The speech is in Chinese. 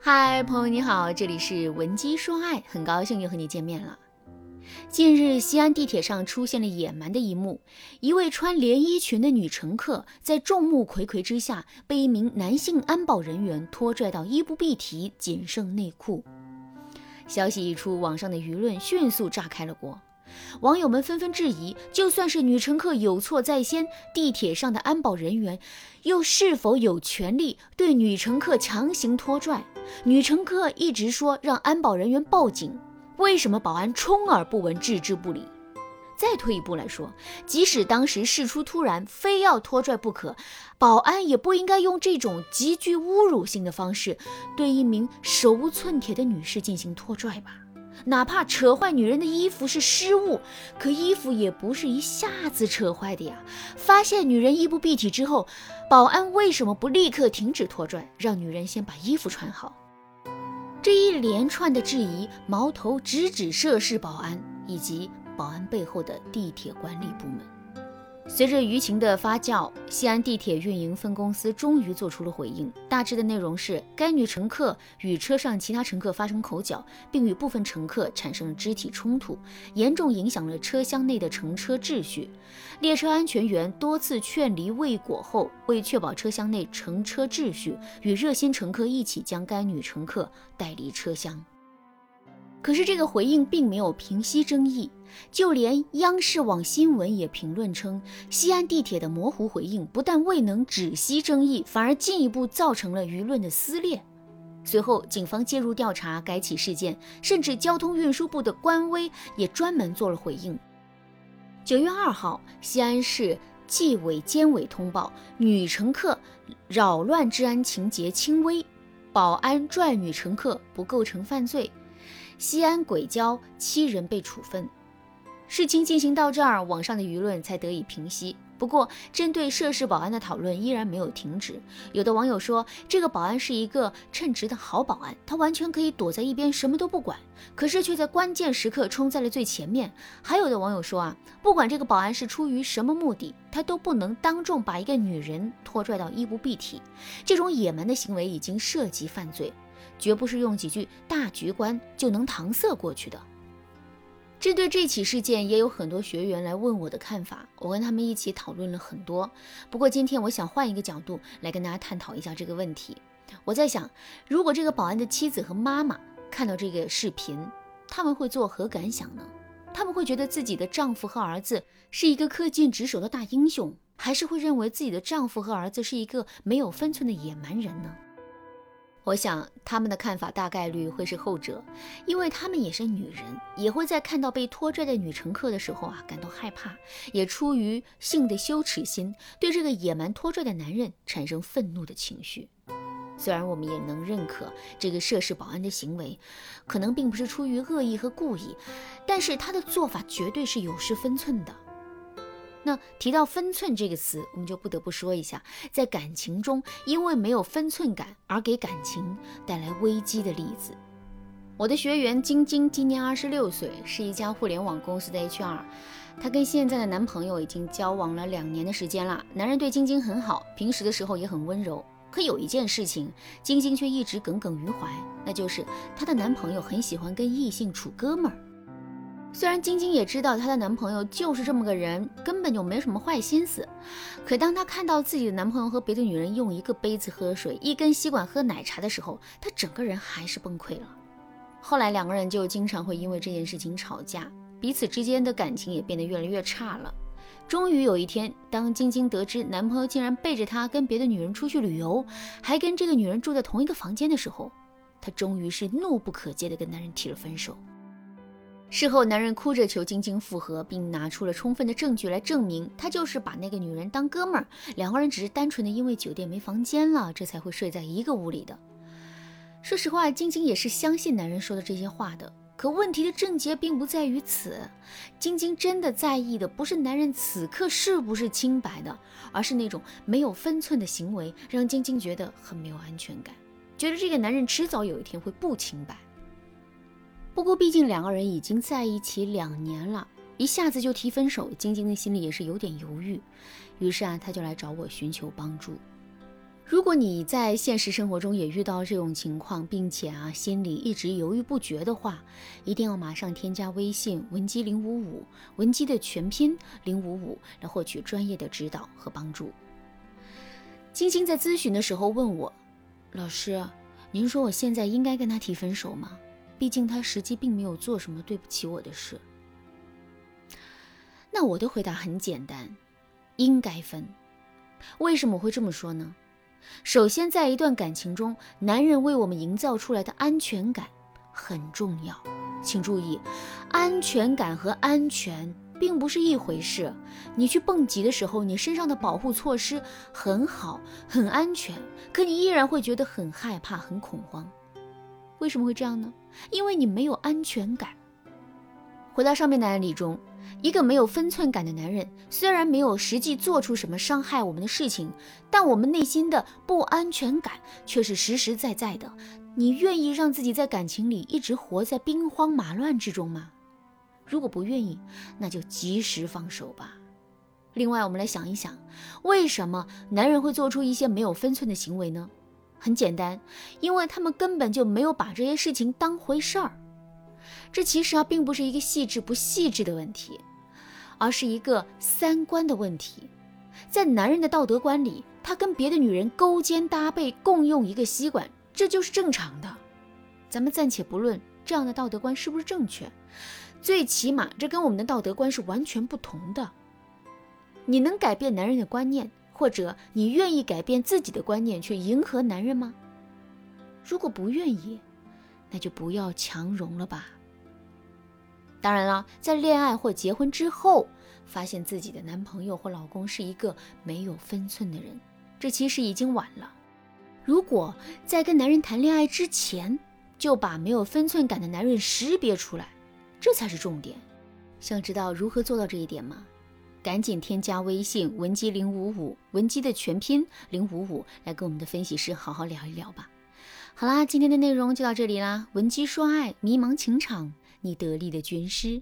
嗨，朋友你好，这里是文姬说爱，很高兴又和你见面了。近日，西安地铁上出现了野蛮的一幕：一位穿连衣裙的女乘客在众目睽睽之下，被一名男性安保人员拖拽到衣不蔽体，仅剩内裤。消息一出，网上的舆论迅速炸开了锅。网友们纷纷质疑：就算是女乘客有错在先，地铁上的安保人员又是否有权利对女乘客强行拖拽？女乘客一直说让安保人员报警，为什么保安充耳不闻、置之不理？再退一步来说，即使当时事出突然，非要拖拽不可，保安也不应该用这种极具侮辱性的方式对一名手无寸铁的女士进行拖拽吧。哪怕扯坏女人的衣服是失误，可衣服也不是一下子扯坏的呀。发现女人衣不蔽体之后，保安为什么不立刻停止拖拽，让女人先把衣服穿好？这一连串的质疑，矛头直指涉事保安以及保安背后的地铁管理部门。随着舆情的发酵，西安地铁运营分公司终于做出了回应。大致的内容是，该女乘客与车上其他乘客发生口角，并与部分乘客产生肢体冲突，严重影响了车厢内的乘车秩序。列车安全员多次劝离未果后，为确保车厢内乘车秩序，与热心乘客一起将该女乘客带离车厢。可是这个回应并没有平息争议，就连央视网新闻也评论称，西安地铁的模糊回应不但未能止息争议，反而进一步造成了舆论的撕裂。随后，警方介入调查该起事件，甚至交通运输部的官微也专门做了回应。九月二号，西安市纪委监委通报，女乘客扰乱治安情节轻微，保安拽女乘客不构成犯罪。西安轨交七人被处分，事情进行到这儿，网上的舆论才得以平息。不过，针对涉事保安的讨论依然没有停止。有的网友说，这个保安是一个称职的好保安，他完全可以躲在一边什么都不管，可是却在关键时刻冲在了最前面。还有的网友说啊，不管这个保安是出于什么目的，他都不能当众把一个女人拖拽到衣不蔽体，这种野蛮的行为已经涉及犯罪。绝不是用几句大局观就能搪塞过去的。针对这起事件，也有很多学员来问我的看法，我跟他们一起讨论了很多。不过今天我想换一个角度来跟大家探讨一下这个问题。我在想，如果这个保安的妻子和妈妈看到这个视频，他们会作何感想呢？他们会觉得自己的丈夫和儿子是一个恪尽职守的大英雄，还是会认为自己的丈夫和儿子是一个没有分寸的野蛮人呢？我想他们的看法大概率会是后者，因为他们也是女人，也会在看到被拖拽的女乘客的时候啊感到害怕，也出于性的羞耻心，对这个野蛮拖拽的男人产生愤怒的情绪。虽然我们也能认可这个涉事保安的行为，可能并不是出于恶意和故意，但是他的做法绝对是有失分寸的。那提到分寸这个词，我们就不得不说一下，在感情中因为没有分寸感而给感情带来危机的例子。我的学员晶晶今年二十六岁，是一家互联网公司的 HR。她跟现在的男朋友已经交往了两年的时间了，男人对晶晶很好，平时的时候也很温柔。可有一件事情，晶晶却一直耿耿于怀，那就是她的男朋友很喜欢跟异性处哥们儿。虽然晶晶也知道她的男朋友就是这么个人，根本就没什么坏心思，可当她看到自己的男朋友和别的女人用一个杯子喝水，一根吸管喝奶茶的时候，她整个人还是崩溃了。后来两个人就经常会因为这件事情吵架，彼此之间的感情也变得越来越差了。终于有一天，当晶晶得知男朋友竟然背着她跟别的女人出去旅游，还跟这个女人住在同一个房间的时候，她终于是怒不可遏地跟男人提了分手。事后，男人哭着求晶晶复合，并拿出了充分的证据来证明他就是把那个女人当哥们儿，两个人只是单纯的因为酒店没房间了，这才会睡在一个屋里的。说实话，晶晶也是相信男人说的这些话的。可问题的症结并不在于此，晶晶真的在意的不是男人此刻是不是清白的，而是那种没有分寸的行为，让晶晶觉得很没有安全感，觉得这个男人迟早有一天会不清白。不过，毕竟两个人已经在一起两年了，一下子就提分手，晶晶的心里也是有点犹豫。于是啊，她就来找我寻求帮助。如果你在现实生活中也遇到这种情况，并且啊心里一直犹豫不决的话，一定要马上添加微信文姬零五五，文姬的全拼零五五，来获取专业的指导和帮助。晶晶在咨询的时候问我，老师，您说我现在应该跟他提分手吗？毕竟他实际并没有做什么对不起我的事。那我的回答很简单，应该分。为什么会这么说呢？首先，在一段感情中，男人为我们营造出来的安全感很重要。请注意，安全感和安全并不是一回事。你去蹦极的时候，你身上的保护措施很好，很安全，可你依然会觉得很害怕、很恐慌。为什么会这样呢？因为你没有安全感。回到上面的案例中。一个没有分寸感的男人，虽然没有实际做出什么伤害我们的事情，但我们内心的不安全感却是实实在在的。你愿意让自己在感情里一直活在兵荒马乱之中吗？如果不愿意，那就及时放手吧。另外，我们来想一想，为什么男人会做出一些没有分寸的行为呢？很简单，因为他们根本就没有把这些事情当回事儿。这其实啊，并不是一个细致不细致的问题，而是一个三观的问题。在男人的道德观里，他跟别的女人勾肩搭背，共用一个吸管，这就是正常的。咱们暂且不论这样的道德观是不是正确，最起码这跟我们的道德观是完全不同的。你能改变男人的观念，或者你愿意改变自己的观念去迎合男人吗？如果不愿意，那就不要强融了吧。当然了，在恋爱或结婚之后，发现自己的男朋友或老公是一个没有分寸的人，这其实已经晚了。如果在跟男人谈恋爱之前，就把没有分寸感的男人识别出来，这才是重点。想知道如何做到这一点吗？赶紧添加微信文姬零五五，文姬的全拼零五五，来跟我们的分析师好好聊一聊吧。好啦，今天的内容就到这里啦。文姬说爱，迷茫情场。你得力的军师。